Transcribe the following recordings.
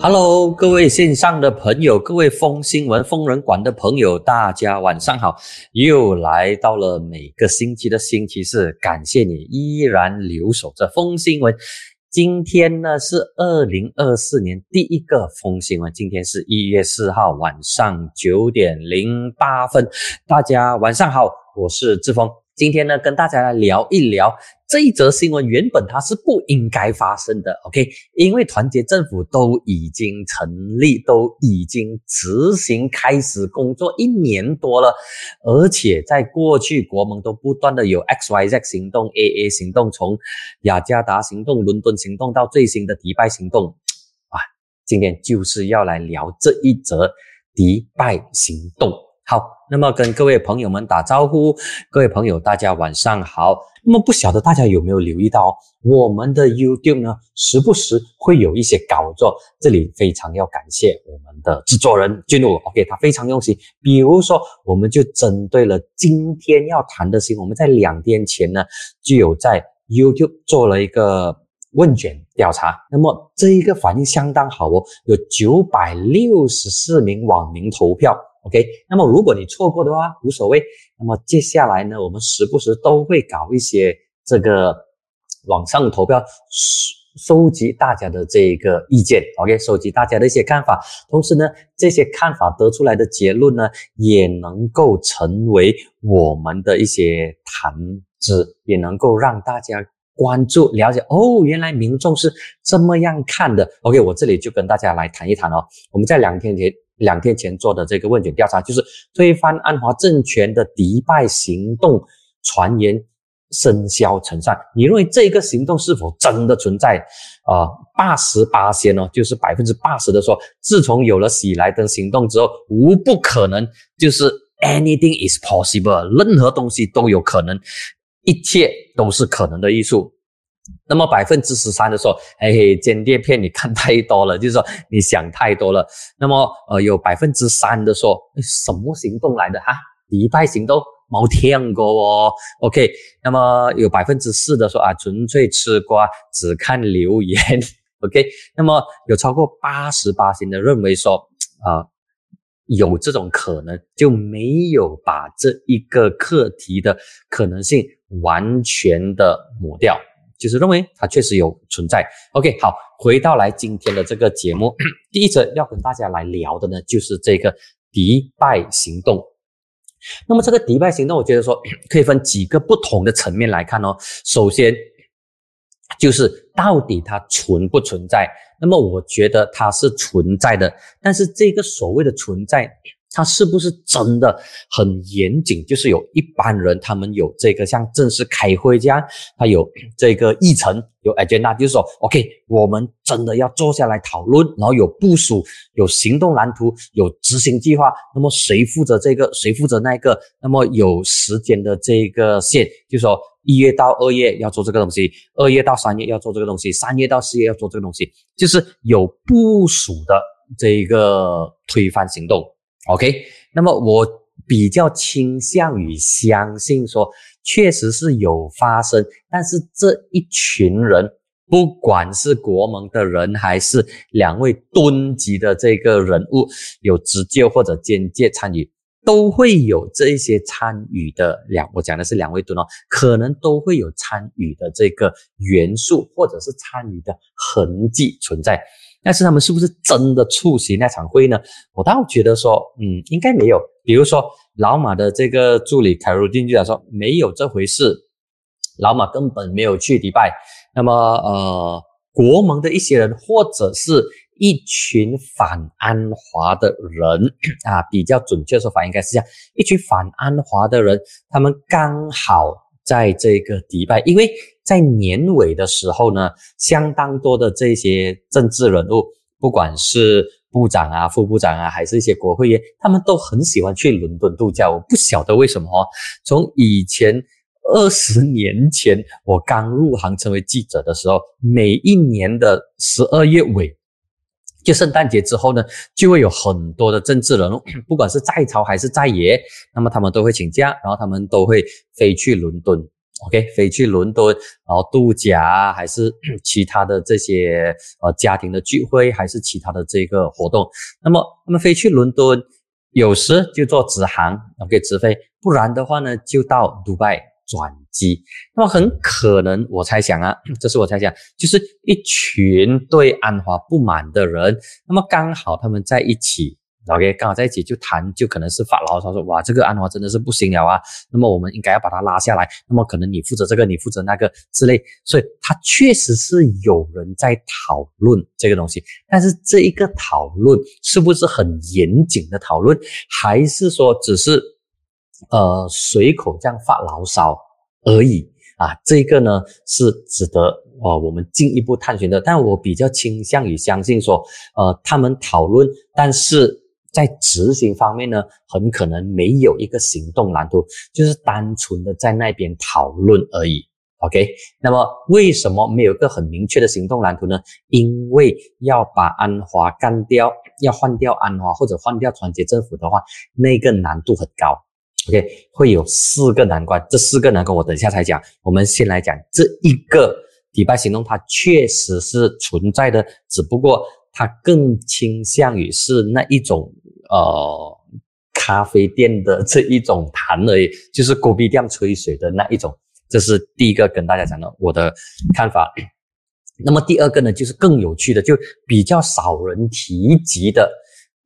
Hello，各位线上的朋友，各位风新闻疯人馆的朋友，大家晚上好！又来到了每个星期的星期四，感谢你依然留守着风新闻。今天呢是二零二四年第一个风新闻，今天是一月四号晚上九点零八分，大家晚上好，我是志峰。今天呢，跟大家来聊一聊这一则新闻。原本它是不应该发生的，OK？因为团结政府都已经成立，都已经执行开始工作一年多了，而且在过去国盟都不断的有 X Y Z 行动、A A 行动，从雅加达行动、伦敦行动到最新的迪拜行动，啊，今天就是要来聊这一则迪拜行动。好。那么跟各位朋友们打招呼，各位朋友大家晚上好。那么不晓得大家有没有留意到，我们的 YouTube 呢，时不时会有一些搞作，这里非常要感谢我们的制作人俊武，OK，他非常用心。比如说，我们就针对了今天要谈的新闻，我们在两天前呢，就有在 YouTube 做了一个问卷调查，那么这一个反应相当好哦，有九百六十四名网民投票。OK，那么如果你错过的话无所谓。那么接下来呢，我们时不时都会搞一些这个网上投票，收收集大家的这个意见。OK，收集大家的一些看法，同时呢，这些看法得出来的结论呢，也能够成为我们的一些谈资，也能够让大家关注、了解。哦，原来民众是这么样看的。OK，我这里就跟大家来谈一谈哦。我们在两天前。两天前做的这个问卷调查，就是推翻安华政权的迪拜行动传言生消成散。你认为这个行动是否真的存在？啊，八十八先哦，就是百分之八十的说，自从有了喜来登行动之后，无不可能，就是 anything is possible，任何东西都有可能，一切都是可能的艺术。那么百分之十三的说，哎，间谍片你看太多了，就是说你想太多了。那么呃，有百分之三的说，什么行动来的哈？迪拜行动冇听过哦。OK，那么有百分之四的说啊，纯粹吃瓜，只看留言。OK，那么有超过八十八型的认为说啊，有这种可能，就没有把这一个课题的可能性完全的抹掉。就是认为它确实有存在。OK，好，回到来今天的这个节目，第一则要跟大家来聊的呢，就是这个迪拜行动。那么这个迪拜行动，我觉得说 可以分几个不同的层面来看哦。首先就是到底它存不存在？那么我觉得它是存在的，但是这个所谓的存在。他是不是真的很严谨？就是有一般人，他们有这个像正式开会这样，他有这个议程，有 agenda，就是说，OK，我们真的要坐下来讨论，然后有部署，有行动蓝图，有执行计划。那么谁负责这个？谁负责那个？那么有时间的这个线，就是说一月到二月要做这个东西，二月到三月要做这个东西，三月到四月要做这个东西，就是有部署的这个推翻行动。OK，那么我比较倾向于相信说，确实是有发生，但是这一群人，不管是国盟的人，还是两位吨级的这个人物，有直接或者间接参与，都会有这一些参与的两，我讲的是两位吨哦，可能都会有参与的这个元素，或者是参与的痕迹存在。但是他们是不是真的出席那场会呢？我倒觉得说，嗯，应该没有。比如说，老马的这个助理凯鲁丁就讲说，没有这回事，老马根本没有去迪拜。那么，呃，国盟的一些人，或者是一群反安华的人 啊，比较准确的说法应该是这样：一群反安华的人，他们刚好在这个迪拜，因为。在年尾的时候呢，相当多的这些政治人物，不管是部长啊、副部长啊，还是一些国会议员，他们都很喜欢去伦敦度假。我不晓得为什么哦。从以前二十年前我刚入行成为记者的时候，每一年的十二月尾，就圣诞节之后呢，就会有很多的政治人物，不管是在朝还是在野，那么他们都会请假，然后他们都会飞去伦敦。OK，飞去伦敦，然后度假，还是 其他的这些呃家庭的聚会，还是其他的这个活动。那么，那么飞去伦敦，有时就坐直航，OK，直飞；不然的话呢，就到迪拜转机。那么很可能，我猜想啊，这是我猜想，就是一群对安华不满的人，那么刚好他们在一起。OK，刚好在一起就谈，就可能是发牢骚说，哇，这个安华真的是不行了啊。那么我们应该要把他拉下来。那么可能你负责这个，你负责那个之类。所以他确实是有人在讨论这个东西，但是这一个讨论是不是很严谨的讨论，还是说只是呃随口这样发牢骚而已啊？这个呢是值得哦我们进一步探寻的。但我比较倾向于相信说，呃，他们讨论，但是。在执行方面呢，很可能没有一个行动蓝图，就是单纯的在那边讨论而已。OK，那么为什么没有一个很明确的行动蓝图呢？因为要把安华干掉，要换掉安华或者换掉团结政府的话，那个难度很高。OK，会有四个难关，这四个难关我等一下才讲。我们先来讲这一个迪拜行动，它确实是存在的，只不过它更倾向于是那一种。呃，咖啡店的这一种谈而已，就是锅壁店吹水的那一种，这是第一个跟大家讲的我的看法。那么第二个呢，就是更有趣的，就比较少人提及的，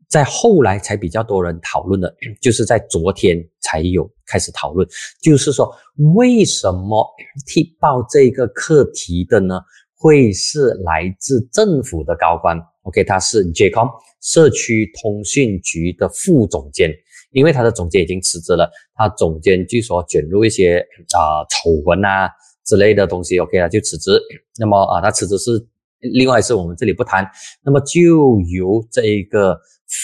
在后来才比较多人讨论的，就是在昨天才有开始讨论，就是说为什么踢爆这个课题的呢？会是来自政府的高官，OK，他是 JCOM 社区通讯局的副总监，因为他的总监已经辞职了，他总监据说卷入一些啊丑闻啊之类的东西，OK 了就辞职。那么啊，他辞职是另外一事，我们这里不谈。那么就由这一个。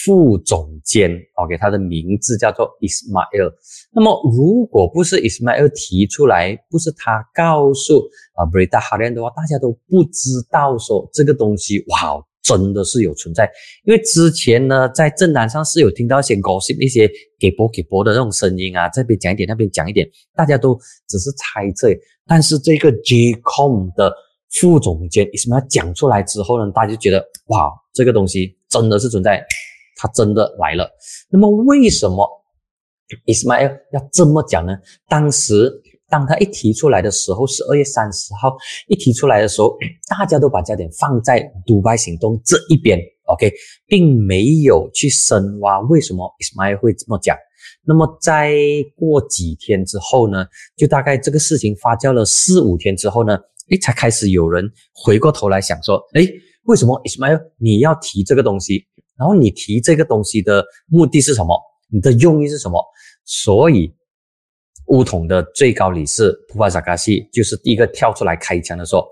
副总监，OK，他的名字叫做 Ismail。那么，如果不是 Ismail 提出来，不是他告诉啊 b r i t a h a r a n 的话，大家都不知道说这个东西，哇，真的是有存在。因为之前呢，在政坛上是有听到一些 gossip，一些给播给播的那种声音啊，这边讲一点，那边讲一点，大家都只是猜测。但是这个 JCOM 的副总监 Ismail 讲出来之后呢，大家就觉得，哇，这个东西真的是存在。他真的来了，那么为什么 Ismail 要这么讲呢？当时当他一提出来的时候，十二月三十号一提出来的时候，大家都把焦点放在独白行动这一边，OK，并没有去深挖为什么 Ismail 会这么讲。那么再过几天之后呢，就大概这个事情发酵了四五天之后呢，诶，才开始有人回过头来想说，诶，为什么 Ismail 你要提这个东西？然后你提这个东西的目的是什么？你的用意是什么？所以乌统的最高理事普巴扎卡西就是第一个跳出来开枪的说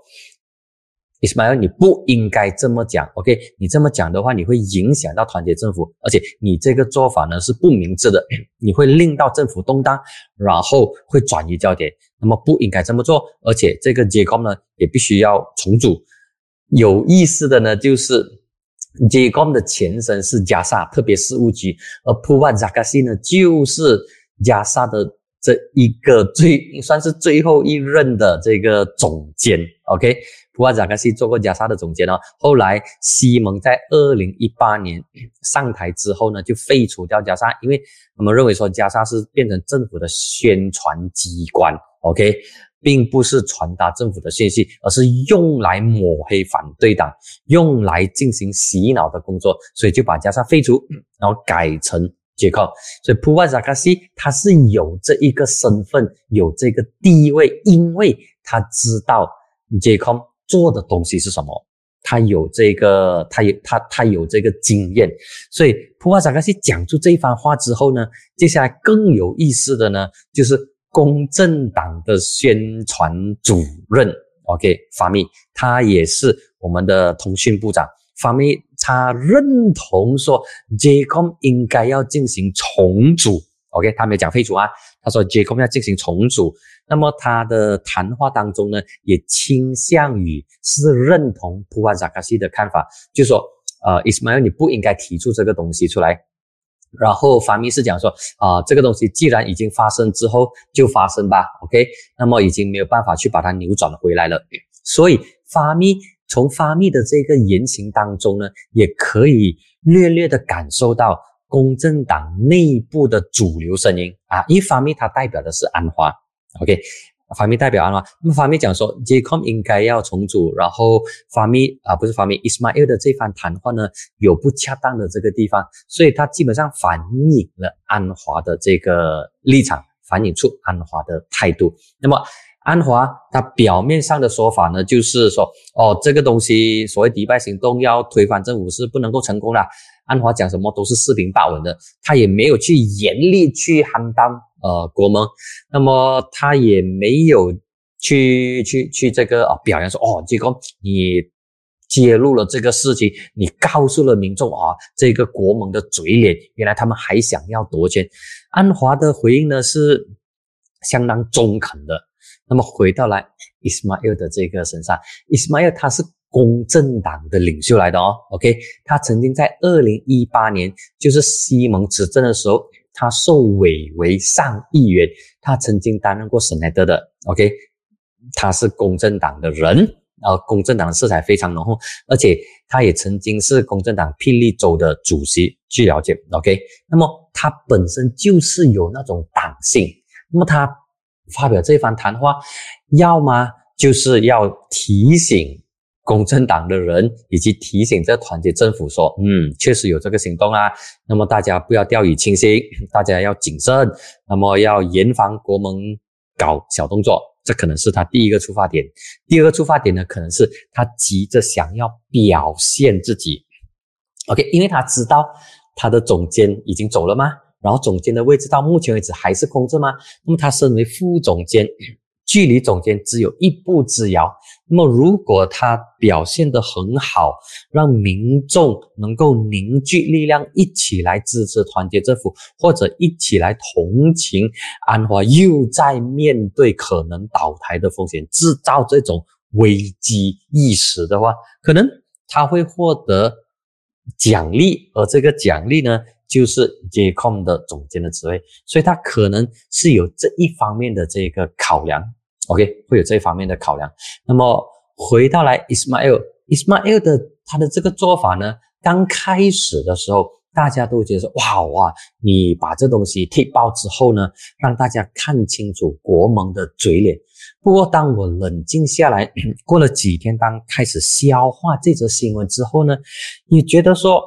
：“Ismail，你不应该这么讲。OK，你这么讲的话，你会影响到团结政府，而且你这个做法呢是不明智的，你会令到政府动荡，然后会转移焦点。那么不应该这么做，而且这个结构呢也必须要重组。有意思的呢就是。” JCOM 的前身是加沙特别事务局，而 Puva Zakasi 呢，就是加沙的这一个最算是最后一任的这个总监。OK，Puva Zakasi 做过加沙的总监哦。后来西蒙在二零一八年上台之后呢，就废除掉加沙，因为我们认为说加沙是变成政府的宣传机关。OK。并不是传达政府的信息，而是用来抹黑反对党，用来进行洗脑的工作，所以就把加沙废除，然后改成杰克。所以普瓦扎卡西他是有这一个身份，有这个地位，因为他知道杰克做的东西是什么，他有这个，他有他他有这个经验。所以普瓦扎卡西讲出这一番话之后呢，接下来更有意思的呢，就是。公正党的宣传主任，OK，法米，他也是我们的通讯部长。法米他认同说，JCOM 应该要进行重组，OK，他没有讲废除啊，他说 JCOM 要进行重组。那么他的谈话当中呢，也倾向于是认同普瓦扎卡西的看法，就说，呃，Ismail 你不应该提出这个东西出来。然后法密是讲说啊，这个东西既然已经发生之后就发生吧，OK，那么已经没有办法去把它扭转回来了。所以法密从发密的这个言行当中呢，也可以略略的感受到公正党内部的主流声音啊，因为法密它代表的是安华，OK。法密代表安华，那么法密讲说，JCOM 应该要重组，然后法密啊不是法密，Ismail 的这番谈话呢有不恰当的这个地方，所以他基本上反映了安华的这个立场，反映出安华的态度。那么安华他表面上的说法呢，就是说哦这个东西所谓迪拜行动要推翻政府是不能够成功的。安华讲什么都是四平八稳的，他也没有去严厉去喊当。呃，国盟，那么他也没有去去去这个啊表扬说哦，这个你揭露了这个事情，你告诉了民众啊，这个国盟的嘴脸，原来他们还想要夺权。安华的回应呢是相当中肯的。那么回到来 Ismail 的这个身上，Ismail 他是公正党的领袖来的哦，OK，他曾经在二零一八年就是西蒙执政的时候。他受委为上议员，他曾经担任过省内的，OK，他是公正党的人，呃，公正党的色彩非常浓厚，而且他也曾经是公正党霹雳州的主席，据了解，OK，那么他本身就是有那种党性，那么他发表这番谈话，要么就是要提醒。公正党的人以及提醒这团结政府说，嗯，确实有这个行动啊。那么大家不要掉以轻心，大家要谨慎，那么要严防国盟搞小动作。这可能是他第一个出发点。第二个出发点呢，可能是他急着想要表现自己。OK，因为他知道他的总监已经走了吗？然后总监的位置到目前为止还是空着吗？那么他身为副总监。距离总监只有一步之遥。那么，如果他表现得很好，让民众能够凝聚力量，一起来支持团结政府，或者一起来同情安华，又在面对可能倒台的风险，制造这种危机意识的话，可能他会获得奖励，而这个奖励呢？就是接控的总监的职位，所以他可能是有这一方面的这个考量，OK，会有这一方面的考量。那么回到来，Ismail，Ismail 的他的这个做法呢，刚开始的时候，大家都觉得说，哇哇，你把这东西踢爆之后呢，让大家看清楚国盟的嘴脸。不过当我冷静下来，过了几天，当开始消化这则新闻之后呢，也觉得说，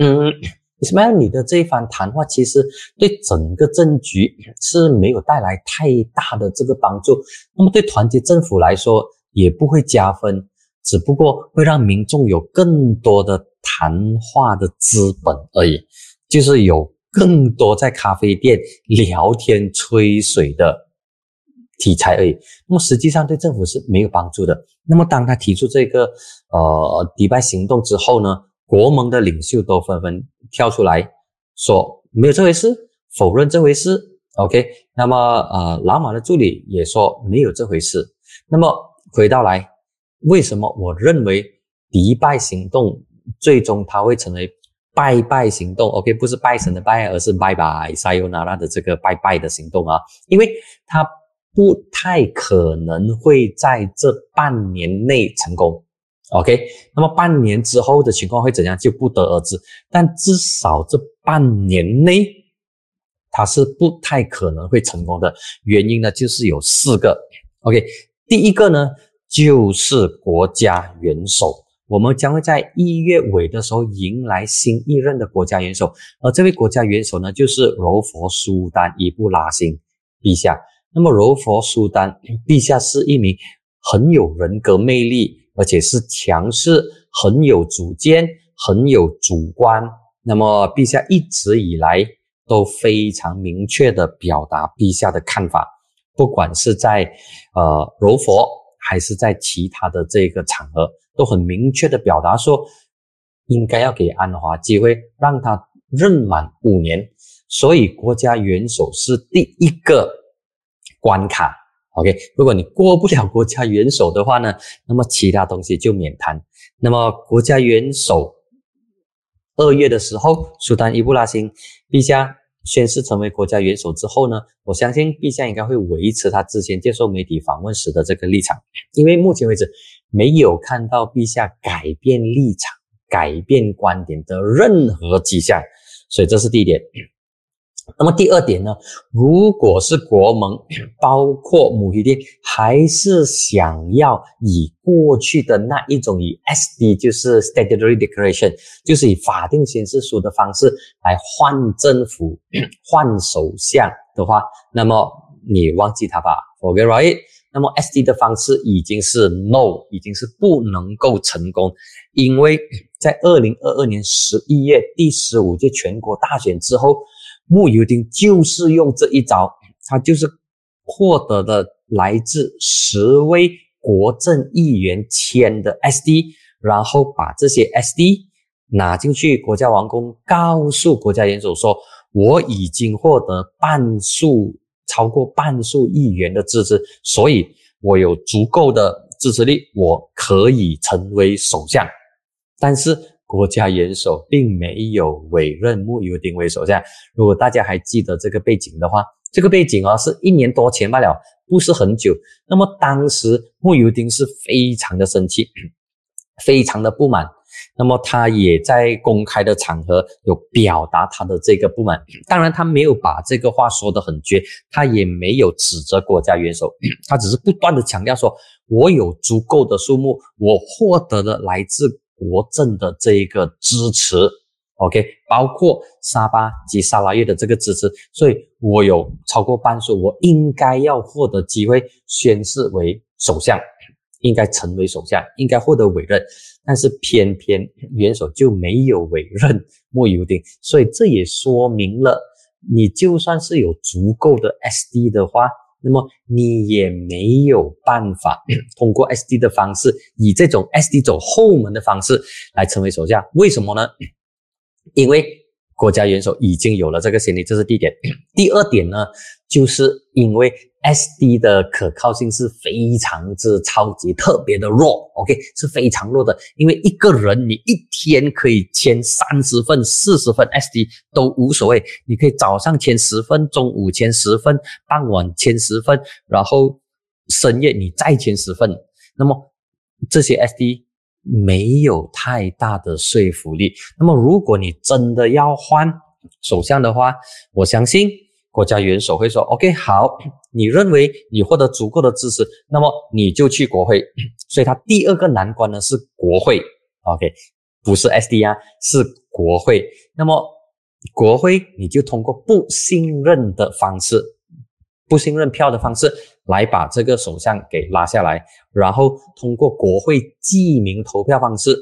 嗯。Ismail，你的这一番谈话其实对整个政局是没有带来太大的这个帮助，那么对团结政府来说也不会加分，只不过会让民众有更多的谈话的资本而已，就是有更多在咖啡店聊天吹水的题材而已。那么实际上对政府是没有帮助的。那么当他提出这个呃迪拜行动之后呢？国盟的领袖都纷纷跳出来说没有这回事，否认这回事。OK，那么呃，老马的助理也说没有这回事。那么回到来，为什么我认为迪拜行动最终它会成为拜拜行动？OK，不是拜神的拜，而是拜拜塞尤纳拉的这个拜拜的行动啊，因为它不太可能会在这半年内成功。OK，那么半年之后的情况会怎样就不得而知，但至少这半年内，它是不太可能会成功的。原因呢，就是有四个。OK，第一个呢，就是国家元首，我们将会在一月尾的时候迎来新一任的国家元首，而这位国家元首呢，就是柔佛苏丹伊布拉辛陛下。那么柔佛苏丹陛下是一名很有人格魅力。而且是强势，很有主见，很有主观。那么，陛下一直以来都非常明确的表达陛下的看法，不管是在呃柔佛，还是在其他的这个场合，都很明确的表达说，应该要给安华机会，让他任满五年。所以，国家元首是第一个关卡。OK，如果你过不了国家元首的话呢，那么其他东西就免谈。那么国家元首二月的时候，苏丹伊布拉辛陛下宣誓成为国家元首之后呢，我相信陛下应该会维持他之前接受媒体访问时的这个立场，因为目前为止没有看到陛下改变立场、改变观点的任何迹象，所以这是第一点。那么第二点呢？如果是国盟，包括母仪丁，还是想要以过去的那一种以 SD，就是 Statutory Declaration，就是以法定宣誓书的方式来换政府、换首相的话，那么你忘记它吧，Forget it。那么 SD 的方式已经是 No，已经是不能够成功，因为在二零二二年十一月第十五届全国大选之后。穆尤丁就是用这一招，他就是获得了来自十位国政议员签的 SD，然后把这些 SD 拿进去国家王宫，告诉国家元首说：“我已经获得半数，超过半数议员的支持，所以我有足够的支持力，我可以成为首相。”但是。国家元首并没有委任穆尤丁为首相。如果大家还记得这个背景的话，这个背景啊是一年多前罢了，不是很久。那么当时穆尤丁是非常的生气，非常的不满。那么他也在公开的场合有表达他的这个不满。当然，他没有把这个话说得很绝，他也没有指责国家元首，他只是不断的强调说：“我有足够的数目，我获得了来自。”国政的这一个支持，OK，包括沙巴及沙拉越的这个支持，所以我有超过半数，我应该要获得机会宣誓为首相，应该成为首相，应该获得委任，但是偏偏元首就没有委任莫尤丁，所以这也说明了，你就算是有足够的 SD 的话。那么你也没有办法通过 SD 的方式，以这种 SD 走后门的方式来成为首相，为什么呢？因为。国家元首已经有了这个先例，这是第一点。第二点呢，就是因为 SD 的可靠性是非常之超级特别的弱，OK，是非常弱的。因为一个人你一天可以签三十份、四十份 SD 都无所谓，你可以早上签十份，中午签十份，傍晚签十份，然后深夜你再签十份。那么这些 SD。没有太大的说服力。那么，如果你真的要换首相的话，我相信国家元首会说：“OK，好，你认为你获得足够的支持，那么你就去国会。”所以，他第二个难关呢是国会。OK，不是 SDR，是国会。那么，国会你就通过不信任的方式，不信任票的方式。来把这个首相给拉下来，然后通过国会记名投票方式，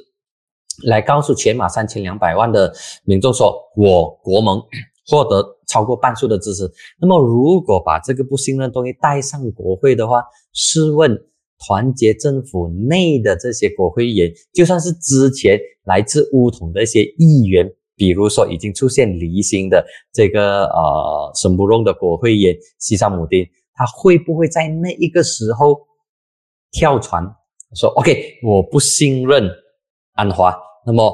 来告诉全马三千两百万的民众说，我国盟 获得超过半数的支持。那么，如果把这个不信任东西带上国会的话，试问团结政府内的这些国会议员，就算是之前来自乌统的一些议员，比如说已经出现离心的这个呃沈布隆的国会议员西沙姆丁。他会不会在那一个时候跳船说：“OK，我不信任安华，那么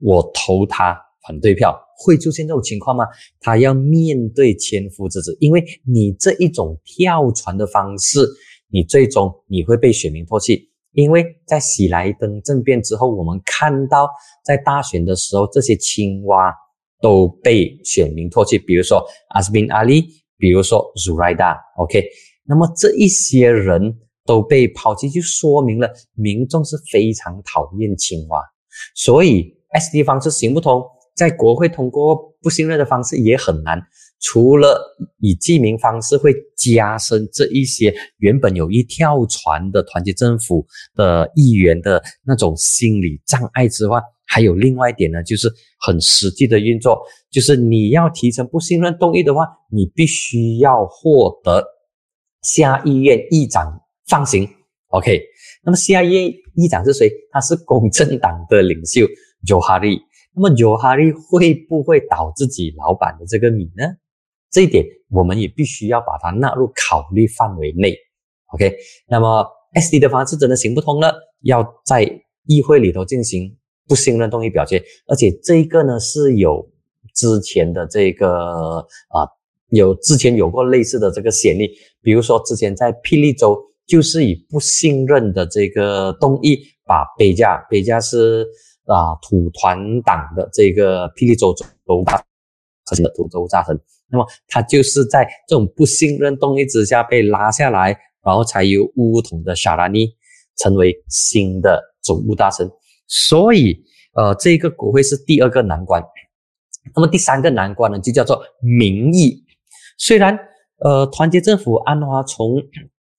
我投他反对票。”会出现这种情况吗？他要面对千夫之子，因为你这一种跳船的方式，你最终你会被选民唾弃。因为在喜来登政变之后，我们看到在大选的时候，这些青蛙都被选民唾弃，比如说阿斯宾阿里。比如说茹莱达。OK，那么这一些人都被抛弃，就说明了民众是非常讨厌青蛙，所以 SD 方式行不通，在国会通过不信任的方式也很难。除了以记名方式会加深这一些原本有意跳船的团结政府的议员的那种心理障碍之外，还有另外一点呢，就是很实际的运作，就是你要提成不信任动议的话，你必须要获得下议院议长放行。OK，那么下议院议长是谁？他是公正党的领袖 Johari。那么有哈利会不会倒自己老板的这个米呢？这一点我们也必须要把它纳入考虑范围内。OK，那么 SD 的方式真的行不通了，要在议会里头进行。不信任动议表决，而且这个呢是有之前的这个啊，有之前有过类似的这个先例，比如说之前在霹雳州就是以不信任的这个动议把贝加贝加是啊土团党的这个霹雳州州大臣的土州大臣，那么他就是在这种不信任动议之下被拉下来，然后才由乌统的沙拉尼成为新的总务大臣。所以，呃，这个国会是第二个难关。那么第三个难关呢，就叫做民意。虽然，呃，团结政府安华从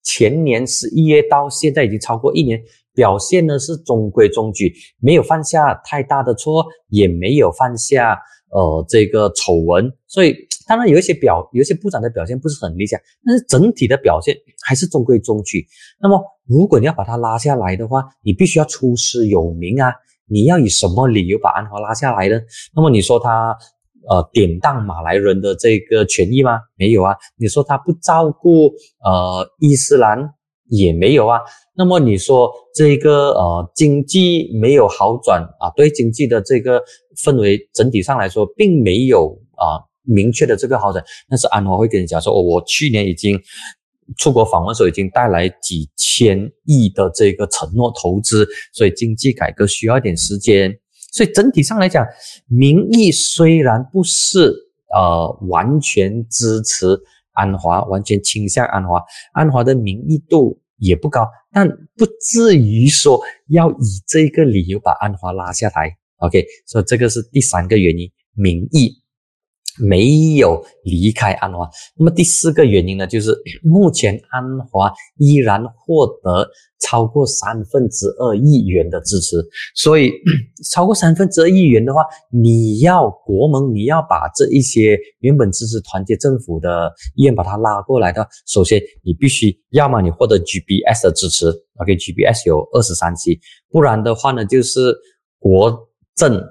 前年十一月到现在已经超过一年，表现呢是中规中矩，没有犯下太大的错，也没有犯下呃这个丑闻。所以，当然有一些表，有一些部长的表现不是很理想，但是整体的表现还是中规中矩。那么，如果你要把它拉下来的话，你必须要出师有名啊！你要以什么理由把安华拉下来呢？那么你说他呃典当马来人的这个权益吗？没有啊。你说他不照顾呃伊斯兰也没有啊。那么你说这个呃经济没有好转啊？对经济的这个氛围整体上来说并没有啊明确的这个好转。但是安华会跟你讲说，哦，我去年已经。出国访问时候已经带来几千亿的这个承诺投资，所以经济改革需要一点时间。所以整体上来讲，民意虽然不是呃完全支持安华，完全倾向安华，安华的民意度也不高，但不至于说要以这个理由把安华拉下台。OK，所以这个是第三个原因，民意。没有离开安华，那么第四个原因呢，就是 目前安华依然获得超过三分之二亿元的支持，所以 超过三分之二亿元的话，你要国盟，你要把这一些原本支持团结政府的议员把它拉过来的，首先你必须要么你获得 GBS 的支持，OK，GBS 有二十三席，不然的话呢，就是国政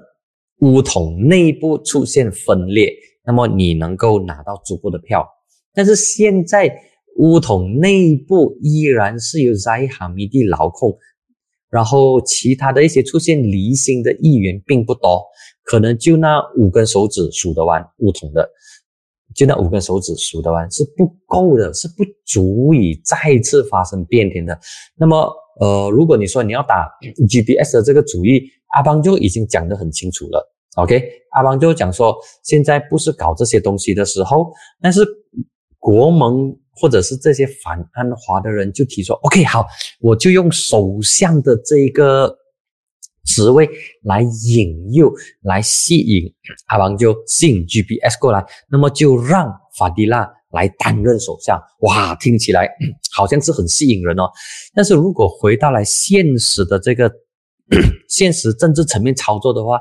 乌统内部出现分裂。那么你能够拿到足够的票，但是现在乌统内部依然是由扎伊哈米蒂劳控，然后其他的一些出现离心的议员并不多，可能就那五根手指数得完乌统的，就那五根手指数得完是不够的，是不足以再次发生变天的。那么呃，如果你说你要打 GBS 的这个主意，阿邦就已经讲得很清楚了。OK，阿邦就讲说，现在不是搞这些东西的时候，但是国盟或者是这些反安华的人就提出，OK，好，我就用首相的这个职位来引诱、来吸引阿邦，就吸引 GPS 过来，那么就让法迪拉来担任首相。哇，听起来好像是很吸引人哦。但是如果回到来现实的这个 现实政治层面操作的话，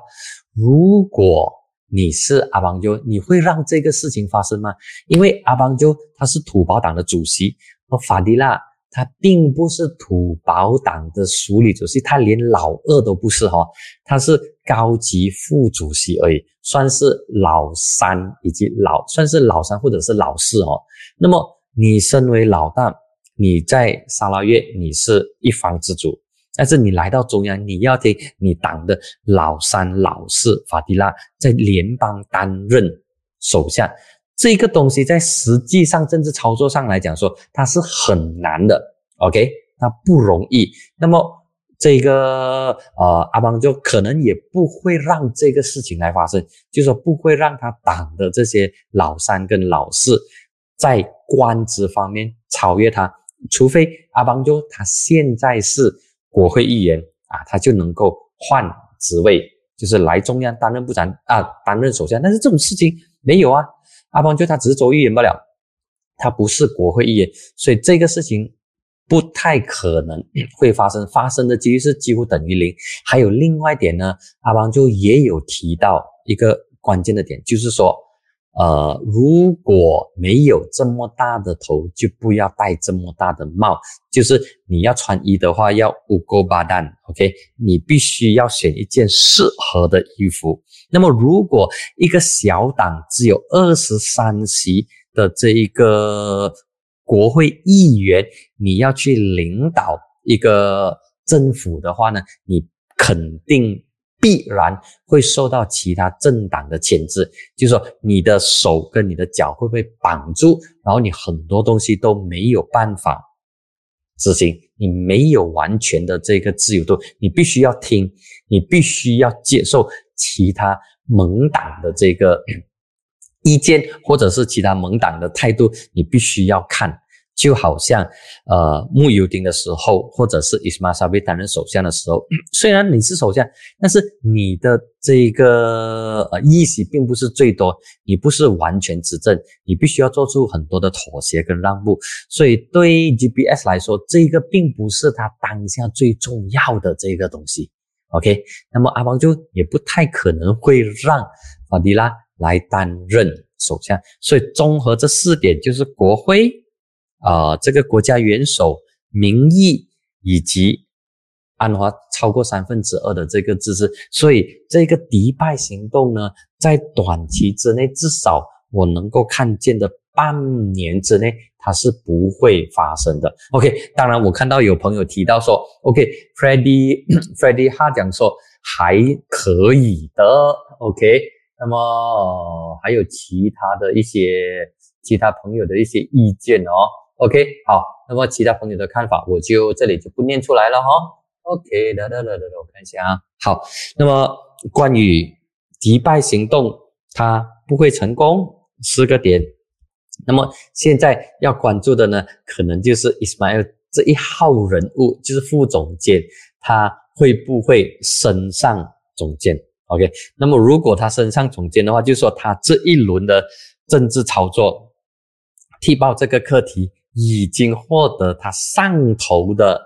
如果你是阿邦鸠，你会让这个事情发生吗？因为阿邦鸠他是土保党的主席，而法迪拉他并不是土保党的署理主席，他连老二都不是哈，他是高级副主席而已，算是老三以及老算是老三或者是老四哦。那么你身为老大，你在沙拉越你是一方之主。但是你来到中央，你要听你党的老三、老四法蒂拉在联邦担任首相，这个东西在实际上政治操作上来讲说，它是很难的。OK，它不容易。那么这个呃阿邦就可能也不会让这个事情来发生，就说不会让他党的这些老三跟老四在官职方面超越他，除非阿邦就他现在是。国会议员啊，他就能够换职位，就是来中央担任部长啊，担任首相。但是这种事情没有啊，阿邦就他只是州议员罢了，他不是国会议员，所以这个事情不太可能 会发生，发生的几率是几乎等于零。还有另外一点呢，阿邦就也有提到一个关键的点，就是说。呃，如果没有这么大的头，就不要戴这么大的帽。就是你要穿衣的话，要五勾八蛋，OK？你必须要选一件适合的衣服。那么，如果一个小党只有二十三席的这一个国会议员，你要去领导一个政府的话呢，你肯定。必然会受到其他政党的牵制，就是说你的手跟你的脚会被绑住，然后你很多东西都没有办法执行，你没有完全的这个自由度，你必须要听，你必须要接受其他盟党的这个意见，或者是其他盟党的态度，你必须要看。就好像，呃，穆尤丁的时候，或者是伊斯马沙贝担任首相的时候，虽然你是首相，但是你的这个呃议席并不是最多，你不是完全执政，你必须要做出很多的妥协跟让步。所以对 GPS 来说，这个并不是他当下最重要的这个东西。OK，那么阿邦就也不太可能会让法迪拉来担任首相。所以综合这四点，就是国会。啊，这个国家元首民意以及安华超过三分之二的这个支持，所以这个迪拜行动呢，在短期之内，至少我能够看见的半年之内，它是不会发生的。OK，当然我看到有朋友提到说，OK，Freddie Freddie 哈讲说还可以的，OK，那么还有其他的一些其他朋友的一些意见哦。OK，好，那么其他朋友的看法，我就这里就不念出来了哈。OK，哒哒哒哒哒，我看一下啊。好，那么关于迪拜行动，它不会成功，四个点。那么现在要关注的呢，可能就是 Ismail 这一号人物，就是副总监，他会不会升上总监？OK，那么如果他升上总监的话，就说他这一轮的政治操作，踢爆这个课题。已经获得他上头的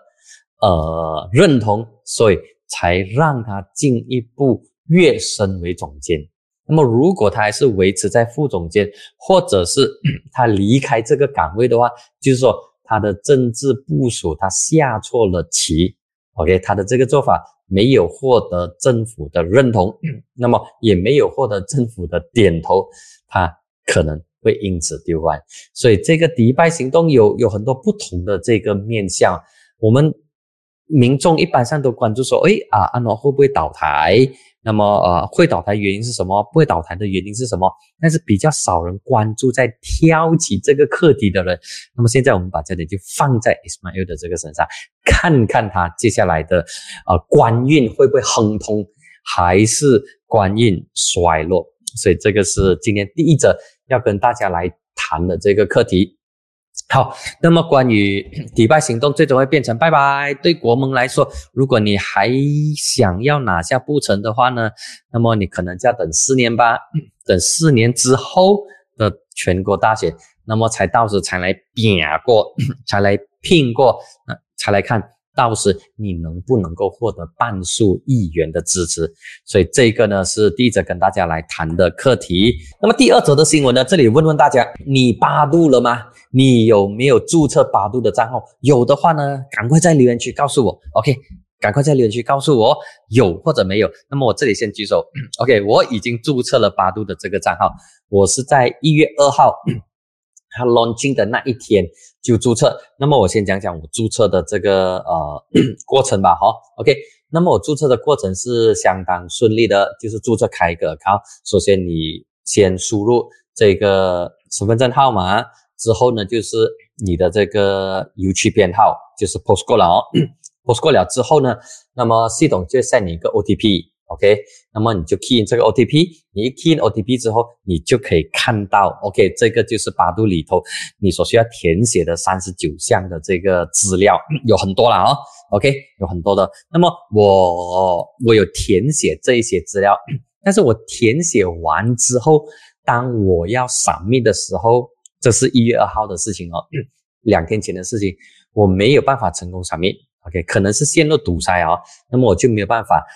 呃认同，所以才让他进一步跃升为总监。那么，如果他还是维持在副总监，或者是 他离开这个岗位的话，就是说他的政治部署他下错了棋。OK，他的这个做法没有获得政府的认同，那么也没有获得政府的点头，他可能。会因此丢完，所以这个迪拜行动有有很多不同的这个面向。我们民众一般上都关注说，哎啊，安诺会不会倒台？那么呃，会倒台原因是什么？不会倒台的原因是什么？但是比较少人关注在挑起这个课题的人。那么现在我们把焦点就放在 Ismail 的这个身上，看看他接下来的呃官运会不会亨通，还是官运衰落？所以这个是今天第一则。要跟大家来谈的这个课题，好，那么关于 迪拜行动最终会变成拜拜，对国盟来说，如果你还想要拿下不成的话呢，那么你可能就要等四年吧，等四年之后的全国大选，那么才到时才来拼过，才来拼过，才来看。到时你能不能够获得半数议员的支持？所以这个呢是第一则跟大家来谈的课题。那么第二则的新闻呢，这里问问大家：你八度了吗？你有没有注册八度的账号？有的话呢，赶快在留言区告诉我。OK，赶快在留言区告诉我有或者没有。那么我这里先举手。OK，我已经注册了八度的这个账号，我是在一月二号。他 launching 的那一天就注册，那么我先讲讲我注册的这个呃 过程吧，哈，OK，那么我注册的过程是相当顺利的，就是注册开一个然后首先你先输入这个身份证号码，之后呢就是你的这个邮区编号，就是 post 过了哦，post 过了之后呢，那么系统就 send 你一个 OTP。OK，那么你就 key in 这个 OTP，你一 key in OTP 之后，你就可以看到，OK，这个就是八度里头你所需要填写的三十九项的这个资料，有很多了哦，OK，有很多的。那么我我有填写这一些资料，但是我填写完之后，当我要扫密的时候，这是一月二号的事情哦，两天前的事情，我没有办法成功扫密，OK，可能是线路堵塞啊，那么我就没有办法。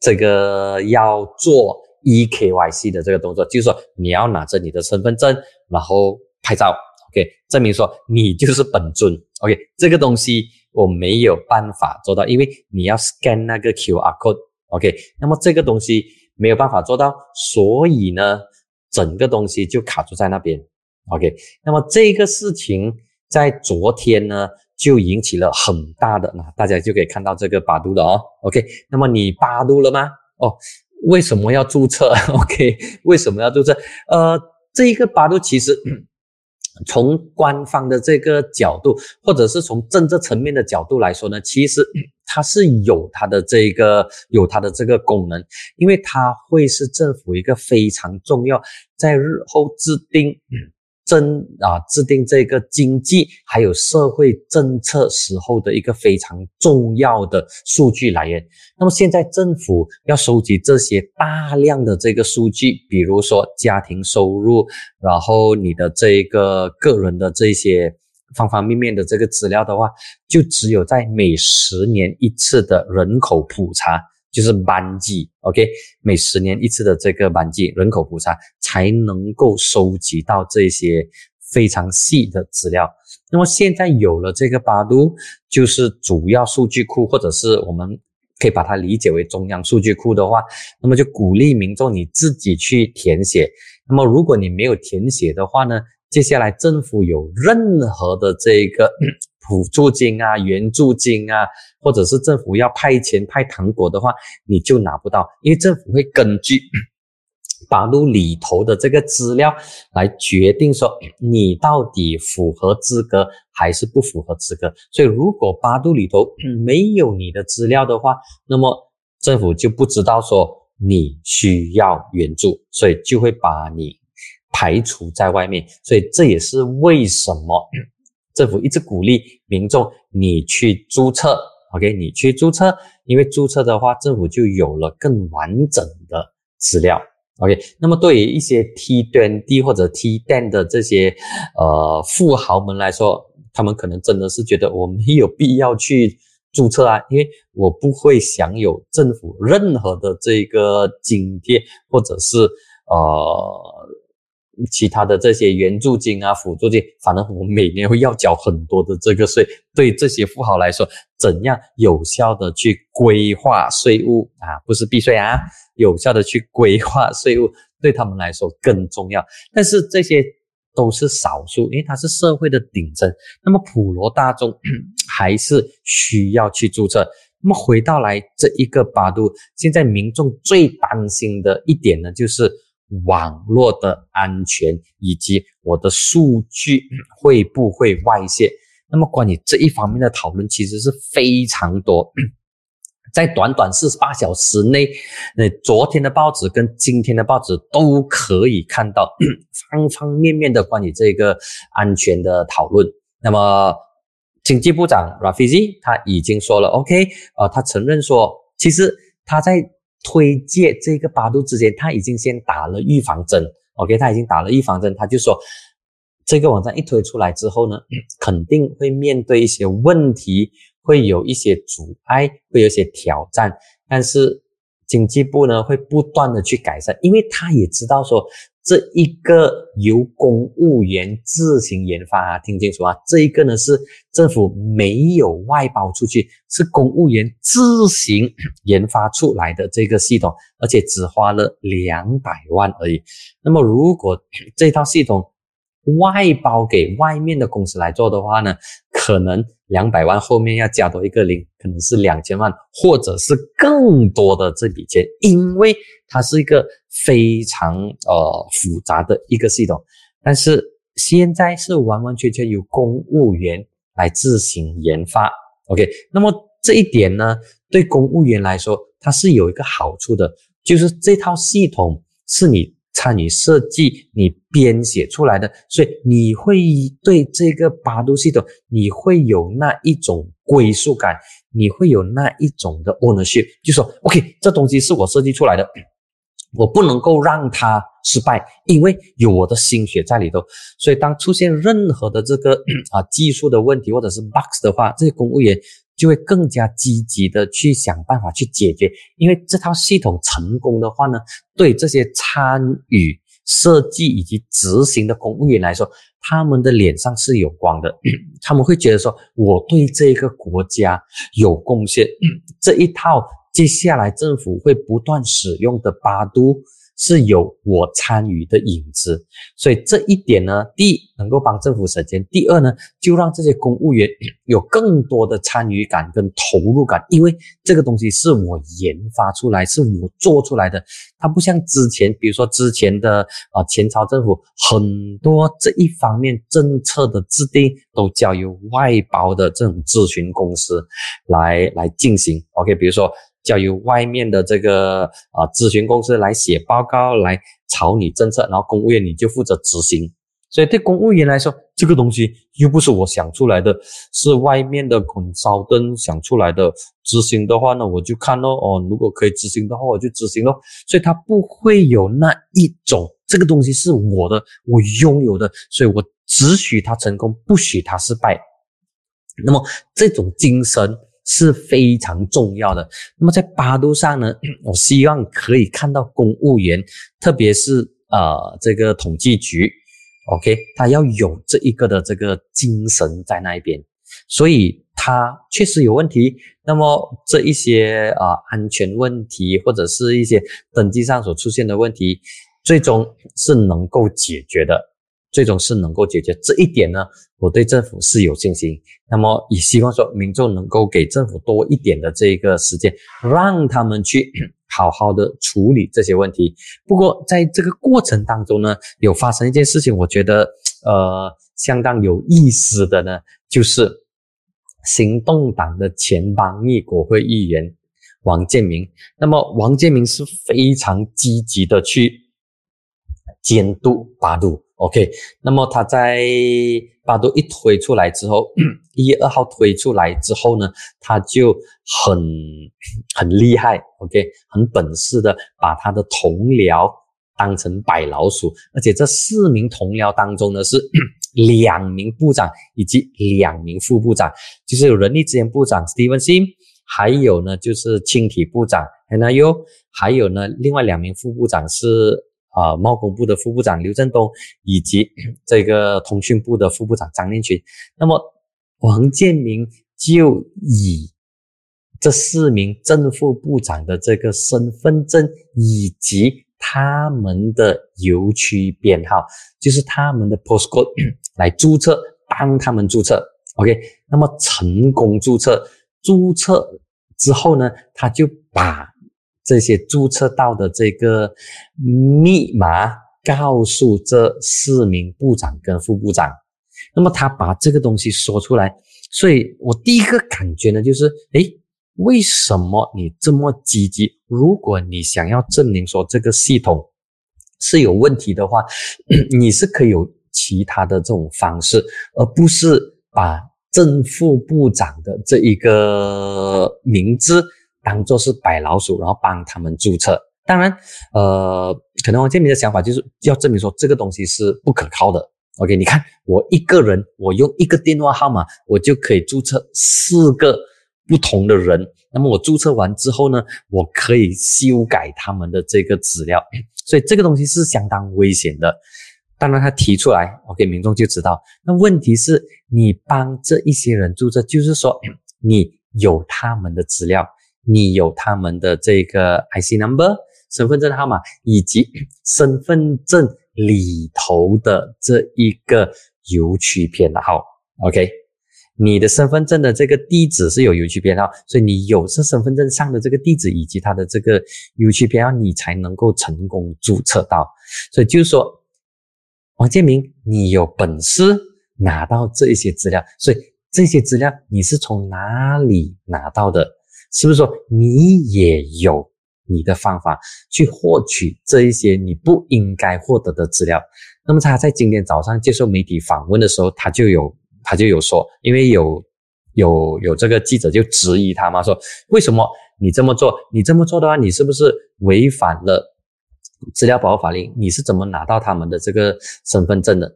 这个要做 e KYC 的这个动作，就是说你要拿着你的身份证，然后拍照，OK，证明说你就是本尊，OK，这个东西我没有办法做到，因为你要 scan 那个 QR code，OK，那么这个东西没有办法做到，所以呢，整个东西就卡住在那边，OK，那么这个事情在昨天呢。就引起了很大的，那大家就可以看到这个八度了哦。OK，那么你八度了吗哦，为什么要注册？OK，为什么要注册？呃，这一个八度其实。从官方的这个角度，或者是从政治层面的角度来说呢，其实 它是有它的这个有它的这个功能，因为它会是政府一个非常重要，在日后制定。真啊，制定这个经济还有社会政策时候的一个非常重要的数据来源。那么现在政府要收集这些大量的这个数据，比如说家庭收入，然后你的这个个人的这些方方面面的这个资料的话，就只有在每十年一次的人口普查。就是班级，OK，每十年一次的这个班级人口普查，才能够收集到这些非常细的资料。那么现在有了这个八度，就是主要数据库，或者是我们可以把它理解为中央数据库的话，那么就鼓励民众你自己去填写。那么如果你没有填写的话呢，接下来政府有任何的这个。补助金啊，援助金啊，或者是政府要派钱派糖果的话，你就拿不到，因为政府会根据八路里头的这个资料来决定说你到底符合资格还是不符合资格。所以如果八度里头没有你的资料的话，那么政府就不知道说你需要援助，所以就会把你排除在外面。所以这也是为什么。政府一直鼓励民众，你去注册，OK，你去注册，因为注册的话，政府就有了更完整的资料，OK。那么对于一些 T 端 D 或者 T 端的这些呃富豪们来说，他们可能真的是觉得我没有必要去注册啊，因为我不会享有政府任何的这个津贴或者是呃。其他的这些援助金啊、辅助金，反正我每年会要缴很多的这个税。对这些富豪来说，怎样有效的去规划税务啊？不是避税啊，有效的去规划税务，对他们来说更重要。但是这些都是少数，因为它是社会的顶层。那么普罗大众 还是需要去注册。那么回到来这一个八度，现在民众最担心的一点呢，就是。网络的安全以及我的数据会不会外泄？那么关于这一方面的讨论其实是非常多，在短短四十八小时内，那昨天的报纸跟今天的报纸都可以看到 方方面面的关于这个安全的讨论。那么经济部长 Rafizi 他已经说了，OK，呃，他承认说，其实他在。推荐这个八度之间，他已经先打了预防针。OK，他已经打了预防针，他就说，这个网站一推出来之后呢，肯定会面对一些问题，会有一些阻碍，会有一些挑战，但是经济部呢会不断的去改善，因为他也知道说。这一个由公务员自行研发，听清楚啊！这一个呢是政府没有外包出去，是公务员自行研发出来的这个系统，而且只花了两百万而已。那么，如果这套系统外包给外面的公司来做的话呢，可能两百万后面要加多一个零，可能是两千万，或者是更多的这笔钱，因为它是一个。非常呃复杂的一个系统，但是现在是完完全全由公务员来自行研发。OK，那么这一点呢，对公务员来说，它是有一个好处的，就是这套系统是你参与设计、你编写出来的，所以你会对这个八度系统，你会有那一种归属感，你会有那一种的 ownership，就说 OK，这东西是我设计出来的。我不能够让它失败，因为有我的心血在里头。所以当出现任何的这个啊技术的问题或者是 bugs 的话，这些公务员就会更加积极的去想办法去解决。因为这套系统成功的话呢，对这些参与设计以及执行的公务员来说，他们的脸上是有光的。他们会觉得说，我对这个国家有贡献。这一套。接下来政府会不断使用的八度是有我参与的影子。所以这一点呢，第一能够帮政府省钱，第二呢，就让这些公务员 有更多的参与感跟投入感，因为这个东西是我研发出来，是我做出来的，它不像之前，比如说之前的啊前朝政府很多这一方面政策的制定都交由外包的这种咨询公司来来进行。OK，比如说。交由外面的这个啊咨询公司来写报告，来草拟政策，然后公务员你就负责执行。所以对公务员来说，这个东西又不是我想出来的，是外面的孔烧灯想出来的。执行的话呢，我就看咯，哦，如果可以执行的话，我就执行咯。所以他不会有那一种这个东西是我的，我拥有的，所以我只许他成功，不许他失败。那么这种精神。是非常重要的。那么在八度上呢，我希望可以看到公务员，特别是呃这个统计局，OK，他要有这一个的这个精神在那一边，所以他确实有问题。那么这一些啊安全问题或者是一些登记上所出现的问题，最终是能够解决的。最终是能够解决这一点呢，我对政府是有信心。那么也希望说民众能够给政府多一点的这个时间，让他们去好好的处理这些问题。不过在这个过程当中呢，有发生一件事情，我觉得呃相当有意思的呢，就是行动党的前邦议国会议员王建民。那么王建民是非常积极的去监督八度。OK，那么他在八度一推出来之后，一月二号推出来之后呢，他就很 很厉害，OK，很本事的把他的同僚当成白老鼠，而且这四名同僚当中呢是 两名部长以及两名副部长，就是有人力资源部长 Steven Sim，还有呢就是青体部长 Henry，还有呢另外两名副部长是。啊，贸工部的副部长刘振东以及 这个通讯部的副部长张念群，那么王建民就以这四名正副部长的这个身份证以及他们的邮区编号，就是他们的 postcode 来注册，帮他们注册。OK，那么成功注册，注册之后呢，他就把。这些注册到的这个密码告诉这四名部长跟副部长，那么他把这个东西说出来，所以我第一个感觉呢，就是，诶，为什么你这么积极？如果你想要证明说这个系统是有问题的话，你是可以有其他的这种方式，而不是把正副部长的这一个名字。当做是白老鼠，然后帮他们注册。当然，呃，可能王建民的想法就是要证明说这个东西是不可靠的。OK，你看我一个人，我用一个电话号码，我就可以注册四个不同的人。那么我注册完之后呢，我可以修改他们的这个资料，所以这个东西是相当危险的。当然，他提出来，OK，民众就知道。那问题是，你帮这一些人注册，就是说你有他们的资料。你有他们的这个 IC number 身份证号码，以及 身份证里头的这一个邮区编号。OK，你的身份证的这个地址是有邮区编号，所以你有这身份证上的这个地址以及它的这个邮区编号，你才能够成功注册到。所以就是说，王建明，你有本事拿到这一些资料，所以这些资料你是从哪里拿到的？是不是说你也有你的方法去获取这一些你不应该获得的资料？那么他在今天早上接受媒体访问的时候，他就有他就有说，因为有有有这个记者就质疑他嘛，说为什么你这么做？你这么做的话，你是不是违反了资料保护法令？你是怎么拿到他们的这个身份证的？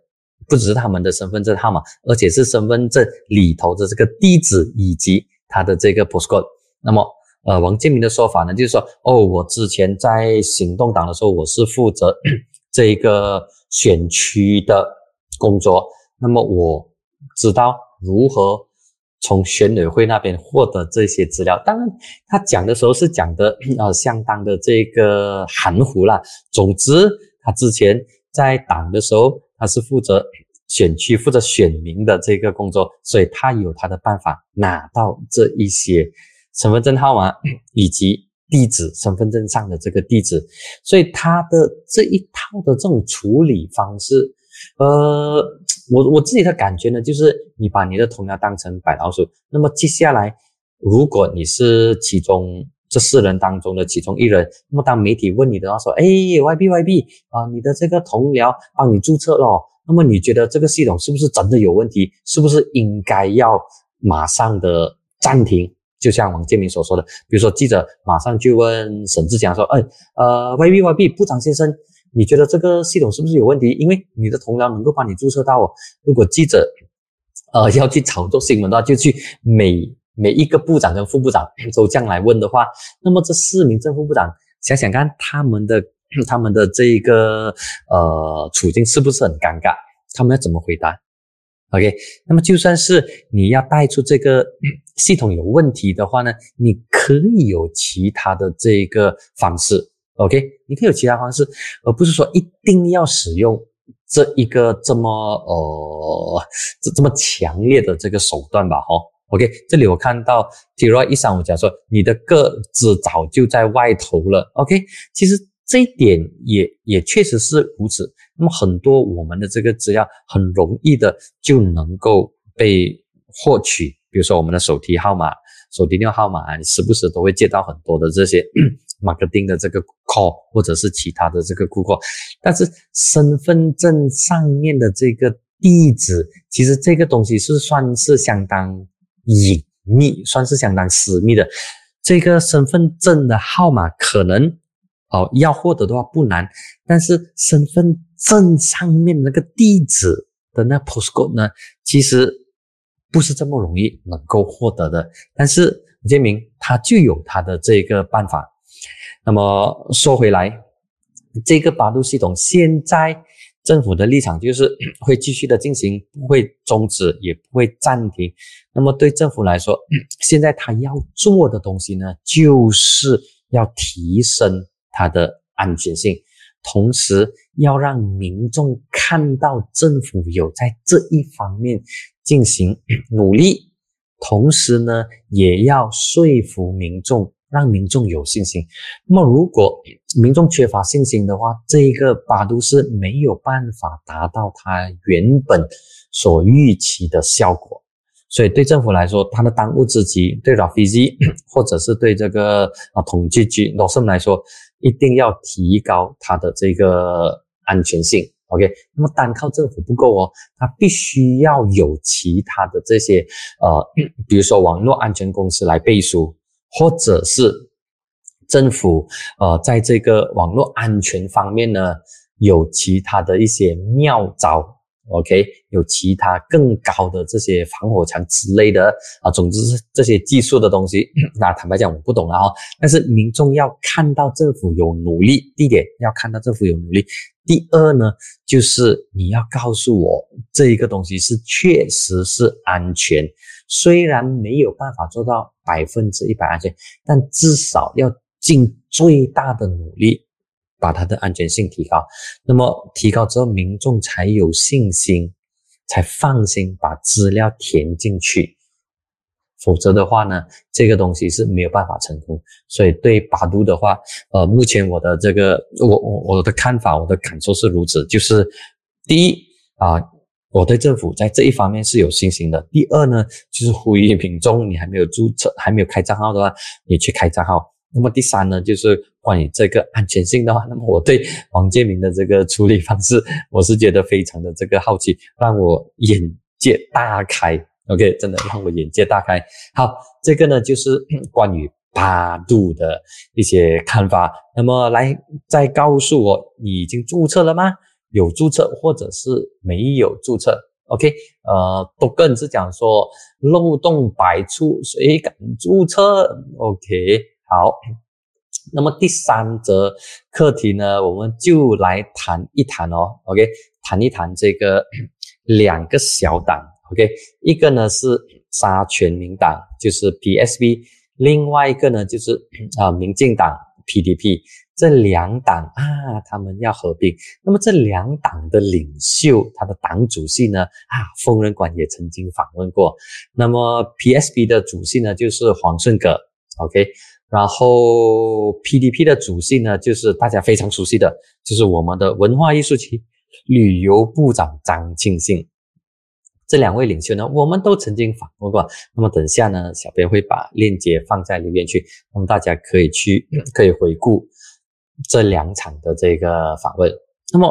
不只是他们的身份证号码，而且是身份证里头的这个地址以及他的这个 postcode。那么，呃，王建民的说法呢，就是说，哦，我之前在行动党的时候，我是负责 这一个选区的工作，那么我知道如何从选委会那边获得这些资料。当然，他讲的时候是讲的 呃相当的这个含糊啦。总之，他之前在党的时候，他是负责 选区、负责选民的这个工作，所以他有他的办法拿到这一些身份证号码 以及地址、身份证上的这个地址，所以他的这一套的这种处理方式。呃，我我自己的感觉呢，就是你把你的同僚当成白老鼠，那么接下来，如果你是其中这四人当中的其中一人，那么当媒体问你的话，说，哎，Y B Y B 啊，你的这个同僚帮你注册了，那么你觉得这个系统是不是真的有问题？是不是应该要马上的暂停？就像王建民所说的，比如说记者马上就问沈志强说，哎，呃，Y B Y B 部长先生。你觉得这个系统是不是有问题？因为你的同僚能够帮你注册到哦。如果记者，呃，要去炒作新闻的话，就去每每一个部长跟副部长都这样来问的话，那么这四名正副部长想想看，他们的他们的这个呃处境是不是很尴尬？他们要怎么回答？OK，那么就算是你要带出这个 系统有问题的话呢，你可以有其他的这个方式。OK，你可以有其他方式，而不是说一定要使用这一个这么呃这这么强烈的这个手段吧？哈，OK，这里我看到 T Roy 一三五讲说你的个子早就在外头了。OK，其实这一点也也确实是如此。那么很多我们的这个资料很容易的就能够被获取，比如说我们的手提号码、手提电话号码，你时不时都会接到很多的这些。马克丁的这个 call 或者是其他的这个顾客，但是身份证上面的这个地址，其实这个东西是算是相当隐秘，算是相当私密的。这个身份证的号码可能哦要获得的话不难，但是身份证上面那个地址的那 postcode 呢，其实不是这么容易能够获得的。但是李建明他就有他的这个办法。那么说回来，这个八度系统现在政府的立场就是 会继续的进行，不会终止，也不会暂停。那么对政府来说，现在他要做的东西呢，就是要提升它的安全性，同时要让民众看到政府有在这一方面进行 努力，同时呢，也要说服民众。让民众有信心。那么，如果民众缺乏信心的话，这一个八度是没有办法达到它原本所预期的效果。所以，对政府来说，它的当务之急，对 Rafizi 或者是对这个啊统计局罗森来说，一定要提高它的这个安全性。OK，那么单靠政府不够哦，它必须要有其他的这些呃，比如说网络安全公司来背书。或者是政府呃，在这个网络安全方面呢，有其他的一些妙招，OK，有其他更高的这些防火墙之类的啊，总之是这些技术的东西。那坦白讲，我不懂了哈。但是民众要看到政府有努力，第一点要看到政府有努力，第二呢，就是你要告诉我这一个东西是确实是安全。虽然没有办法做到百分之一百安全，但至少要尽最大的努力把它的安全性提高。那么提高之后，民众才有信心，才放心把资料填进去。否则的话呢，这个东西是没有办法成功。所以对百度的话，呃，目前我的这个我我我的看法，我的感受是如此，就是第一啊。我对政府在这一方面是有信心的。第二呢，就是呼吁民众，你还没有注册、还没有开账号的话，你去开账号。那么第三呢，就是关于这个安全性的话，那么我对王建民的这个处理方式，我是觉得非常的这个好奇，让我眼界大开。OK，真的让我眼界大开。好，这个呢就是关于八度的一些看法。那么来再告诉我，你已经注册了吗？有注册或者是没有注册，OK，呃，都更是讲说漏洞百出，谁敢注册？OK，好，那么第三则课题呢，我们就来谈一谈哦，OK，谈一谈这个两个小党，OK，一个呢是杀全民党，就是 PSB；另外一个呢，就是啊民进党 PDP。这两党啊，他们要合并。那么这两党的领袖，他的党主席呢啊，疯人馆也曾经访问过。那么 PSB 的主席呢，就是黄顺葛，OK。然后 PDP 的主席呢，就是大家非常熟悉的，就是我们的文化艺术区旅游部长张庆信。这两位领袖呢，我们都曾经访问过。那么等下呢，小编会把链接放在留言区，那么大家可以去可以回顾。这两场的这个访问，那么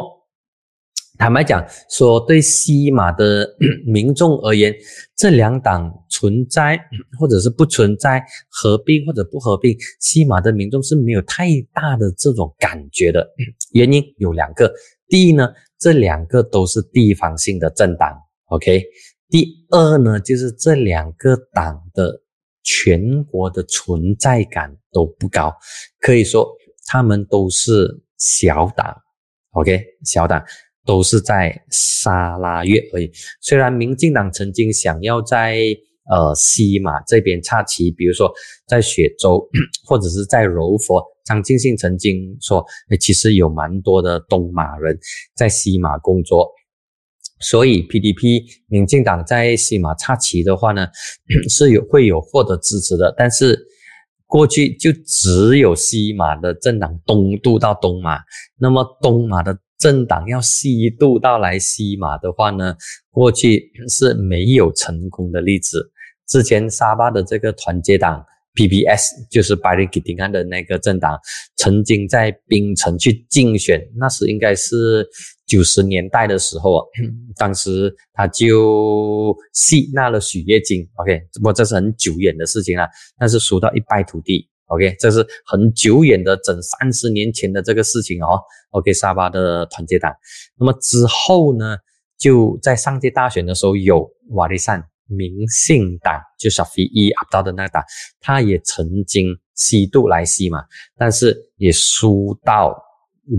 坦白讲，说对西马的 民众而言，这两党存在或者是不存在合并或者不合并，西马的民众是没有太大的这种感觉的。原因有两个，第一呢，这两个都是地方性的政党，OK。第二呢，就是这两个党的全国的存在感都不高，可以说。他们都是小党，OK，小党都是在沙拉越而已。虽然民进党曾经想要在呃西马这边插旗，比如说在雪州 或者是在柔佛，张庆信曾经说，其实有蛮多的东马人在西马工作，所以 PDP 民进党在西马插旗的话呢，是有会有获得支持的，但是。过去就只有西马的政党东渡到东马，那么东马的政党要西渡到来西马的话呢，过去是没有成功的例子。之前沙巴的这个团结党 PBS 就是巴里吉丁安的那个政党，曾经在槟城去竞选，那时应该是。九十年代的时候啊，当时他就吸纳了许月金，OK，不过这是很久远的事情了。但是输到一败涂地，OK，这是很久远的整三十年前的这个事情哦。OK，沙巴的团结党，那么之后呢，就在上届大选的时候有瓦利善民信党，就是菲伊阿达的那个党，他也曾经西渡来西嘛，但是也输到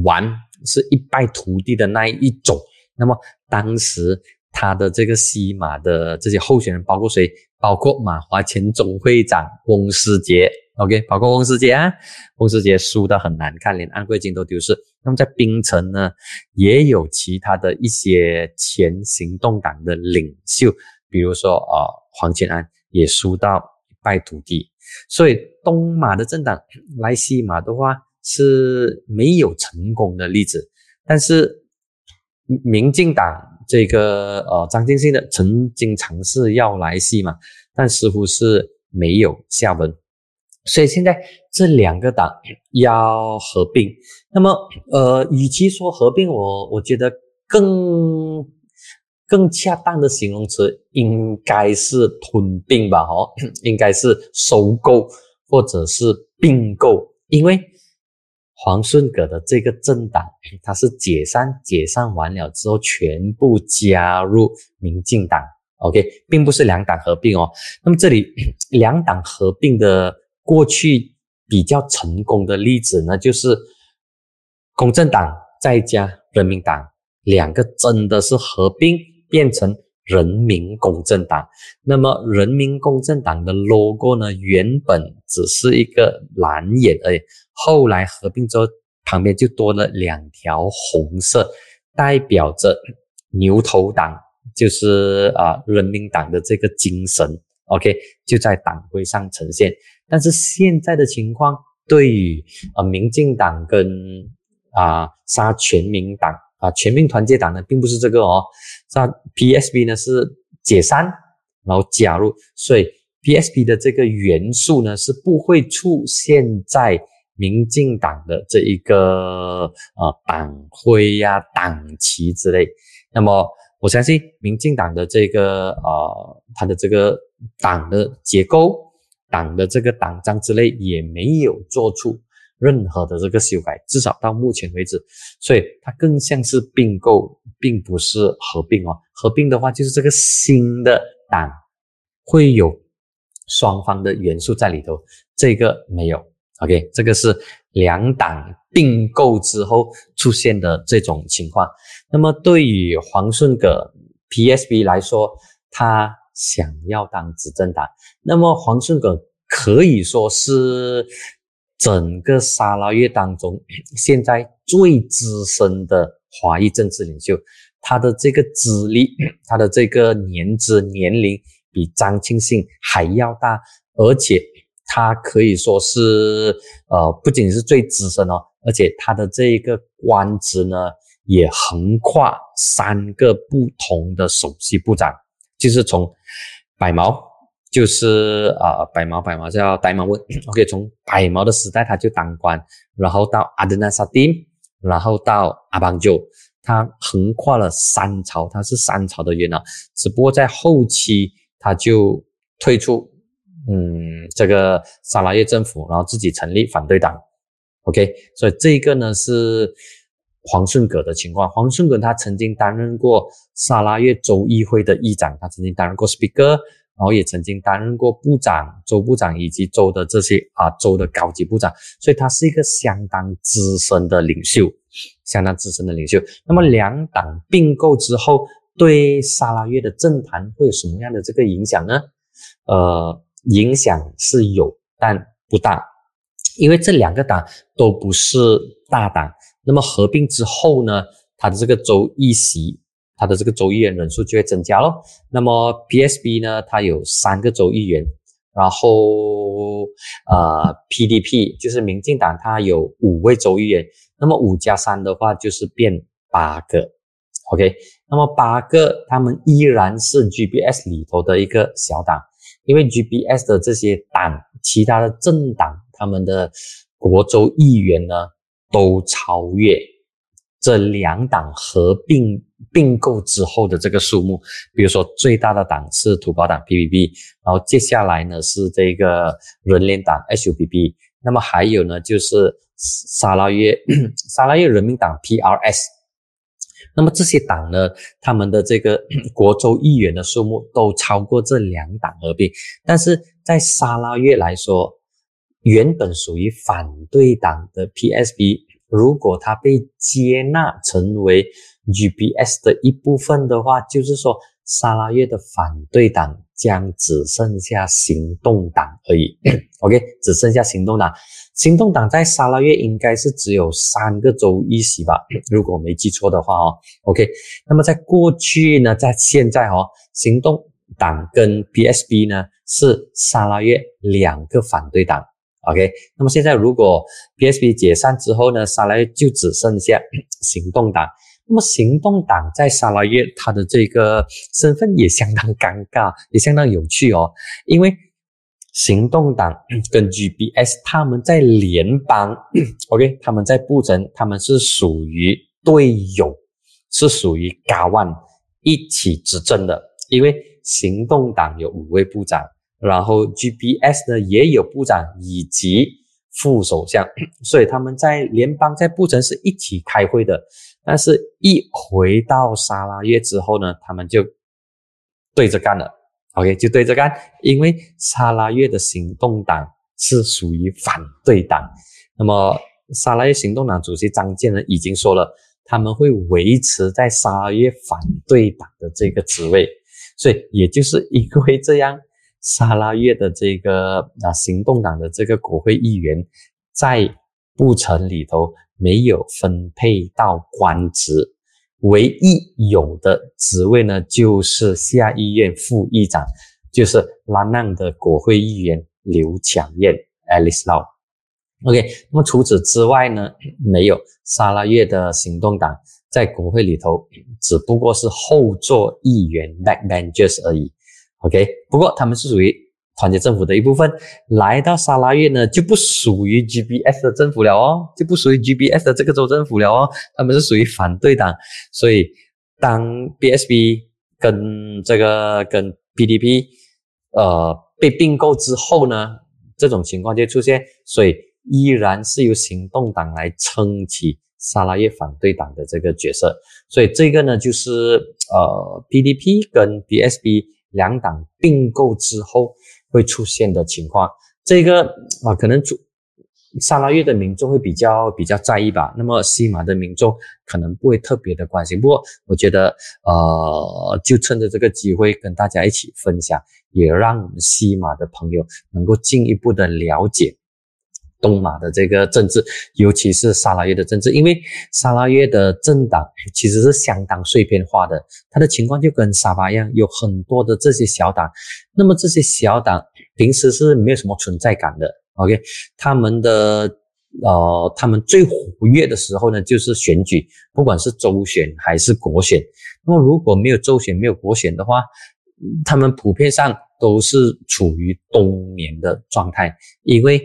完。是一败涂地的那一种。那么当时他的这个西马的这些候选人包括谁？包括马华前总会长翁世杰，OK，包括翁世杰啊。翁世杰输得很难看，连安贵金都丢失。那么在槟城呢，也有其他的一些前行动党的领袖，比如说啊黄建安也输到一败涂地。所以东马的政党来西马的话。是没有成功的例子，但是民进党这个呃张建新的曾经尝试要来西马，但似乎是没有下文，所以现在这两个党要合并，那么呃，与其说合并，我我觉得更更恰当的形容词应该是吞并吧，哦，应该是收购或者是并购，因为。黄顺格的这个政党，它是解散，解散完了之后全部加入民进党，OK，并不是两党合并哦。那么这里两党合并的过去比较成功的例子呢，就是公正党再加人民党两个真的是合并变成。人民公正党，那么人民公正党的 logo 呢？原本只是一个蓝眼而已，后来合并之后，旁边就多了两条红色，代表着牛头党，就是啊人民党的这个精神。OK，就在党徽上呈现。但是现在的情况，对于呃民进党跟啊杀全民党。啊，全民团结党呢，并不是这个哦，杀 PSB 呢是解散，然后加入，所以 PSB 的这个元素呢是不会出现在民进党的这一个呃党徽呀、党旗之类。那么我相信民进党的这个呃它的这个党的结构、党的这个党章之类也没有做出。任何的这个修改，至少到目前为止，所以它更像是并购，并不是合并哦。合并的话，就是这个新的党会有双方的元素在里头，这个没有。OK，这个是两党并购之后出现的这种情况。那么对于黄顺葛 PSB 来说，他想要当执政党。那么黄顺耿可以说是整个沙拉越当中 现在最资深的华裔政治领袖，他的这个资历，他的这个年资年龄比张庆信还要大，而且他可以说是呃不仅是最资深哦，而且他的这一个官职呢。也横跨三个不同的首席部长，就是从百毛，就是啊百毛百毛叫呆毛问，OK，从百毛的时代他就当官，然后到阿德纳萨丁，然后到阿邦就，他横跨了三朝，他是三朝的元老，只不过在后期他就退出，嗯，这个萨拉耶政府，然后自己成立反对党，OK，所以这个呢是。黄顺格的情况，黄顺格他曾经担任过沙拉越州议会的议长，他曾经担任过 speaker，然后也曾经担任过部长、州部长以及州的这些啊州的高级部长，所以他是一个相当资深的领袖，相当资深的领袖。那么两党并购之后，对沙拉越的政坛会有什么样的这个影响呢？呃，影响是有，但不大，因为这两个党都不是大党。那么合并之后呢，它的这个州议席，它的这个州议员人数就会增加咯。那么 PSB 呢，它有三个州议员，然后呃 PDP 就是民进党，它有五位州议员。那么五加三的话就是变八个，OK。那么八个他们依然是 GBS 里头的一个小党，因为 GBS 的这些党，其他的政党，他们的国州议员呢。都超越这两党合并并购之后的这个数目，比如说最大的党是土包党 PPP，然后接下来呢是这个人联党 SUPP，那么还有呢就是沙拉越 沙拉越人民党 PRS，那么这些党呢，他们的这个 国州议员的数目都超过这两党合并，但是在沙拉越来说。原本属于反对党的 PSB，如果它被接纳成为 GBS 的一部分的话，就是说沙拉越的反对党将只剩下行动党而已。OK，只剩下行动党。行动党在沙拉越应该是只有三个州一席吧，如果我没记错的话哦。OK，那么在过去呢，在现在哦，行动党跟 PSB 呢是沙拉越两个反对党。OK，那么现在如果 PSB 解散之后呢，沙拉越就只剩下 行动党。那么行动党在沙拉越他的这个身份也相当尴尬，也相当有趣哦。因为行动党 跟 GBS 他们在联邦，OK，他们在布城，他们是属于队友，是属于 g 万一起执政的。因为行动党有五位部长。然后 GBS 呢也有部长以及副首相，所以他们在联邦在布城是一起开会的。但是，一回到沙拉越之后呢，他们就对着干了。OK，就对着干，因为沙拉越的行动党是属于反对党。那么，沙拉越行动党主席张建呢已经说了，他们会维持在沙拉越反对党的这个职位。所以，也就是因为这样。沙拉越的这个啊，行动党的这个国会议员，在布城里头没有分配到官职，唯一有的职位呢，就是下议院副议长，就是拉浪的国会议员刘强燕 （Alice Lau）。OK，那么除此之外呢，没有沙拉越的行动党在国会里头，只不过是后座议员 （backbenchers） 而已。OK，不过他们是属于团结政府的一部分，来到沙拉越呢就不属于 GBS 的政府了哦，就不属于 GBS 的这个州政府了哦，他们是属于反对党，所以当 BSB 跟这个跟 PDP 呃被并购之后呢，这种情况就出现，所以依然是由行动党来撑起沙拉越反对党的这个角色，所以这个呢就是呃 PDP 跟 BSB。两党并购之后会出现的情况，这个啊可能主沙拉越的民众会比较比较在意吧，那么西马的民众可能不会特别的关心。不过我觉得，呃，就趁着这个机会跟大家一起分享，也让我们西马的朋友能够进一步的了解东马的这个政治，尤其是沙拉越的政治，因为沙拉越的政党其实是相当碎片化的，它的情况就跟沙巴一样，有很多的这些小党，那么这些小党平时是没有什么存在感的。OK，他们的呃，他们最活跃的时候呢，就是选举，不管是州选还是国选。那么如果没有州选，没有国选的话，他们普遍上都是处于冬眠的状态，因为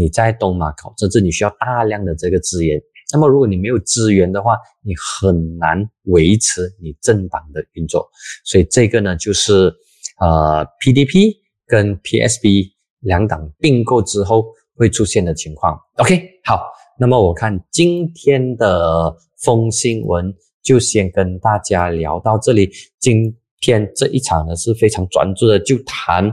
你在东马搞甚至，你需要大量的这个资源。那么如果你没有资源的话，你很难维持你政党的运作。所以这个呢，就是呃，PDP 跟 PSB。两党并购之后会出现的情况。OK，好，那么我看今天的风新闻就先跟大家聊到这里。今天这一场呢是非常专注的，就谈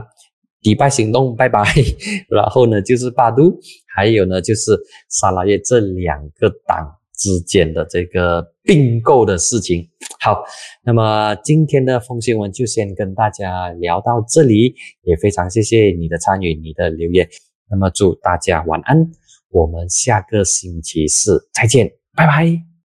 迪拜行动，拜拜。然后呢就是巴都，还有呢就是沙拉越这两个党之间的这个并购的事情。好，那么今天的风新闻就先跟大家聊到这里，也非常谢谢你的参与，你的留言。那么祝大家晚安，我们下个星期四再见，拜拜。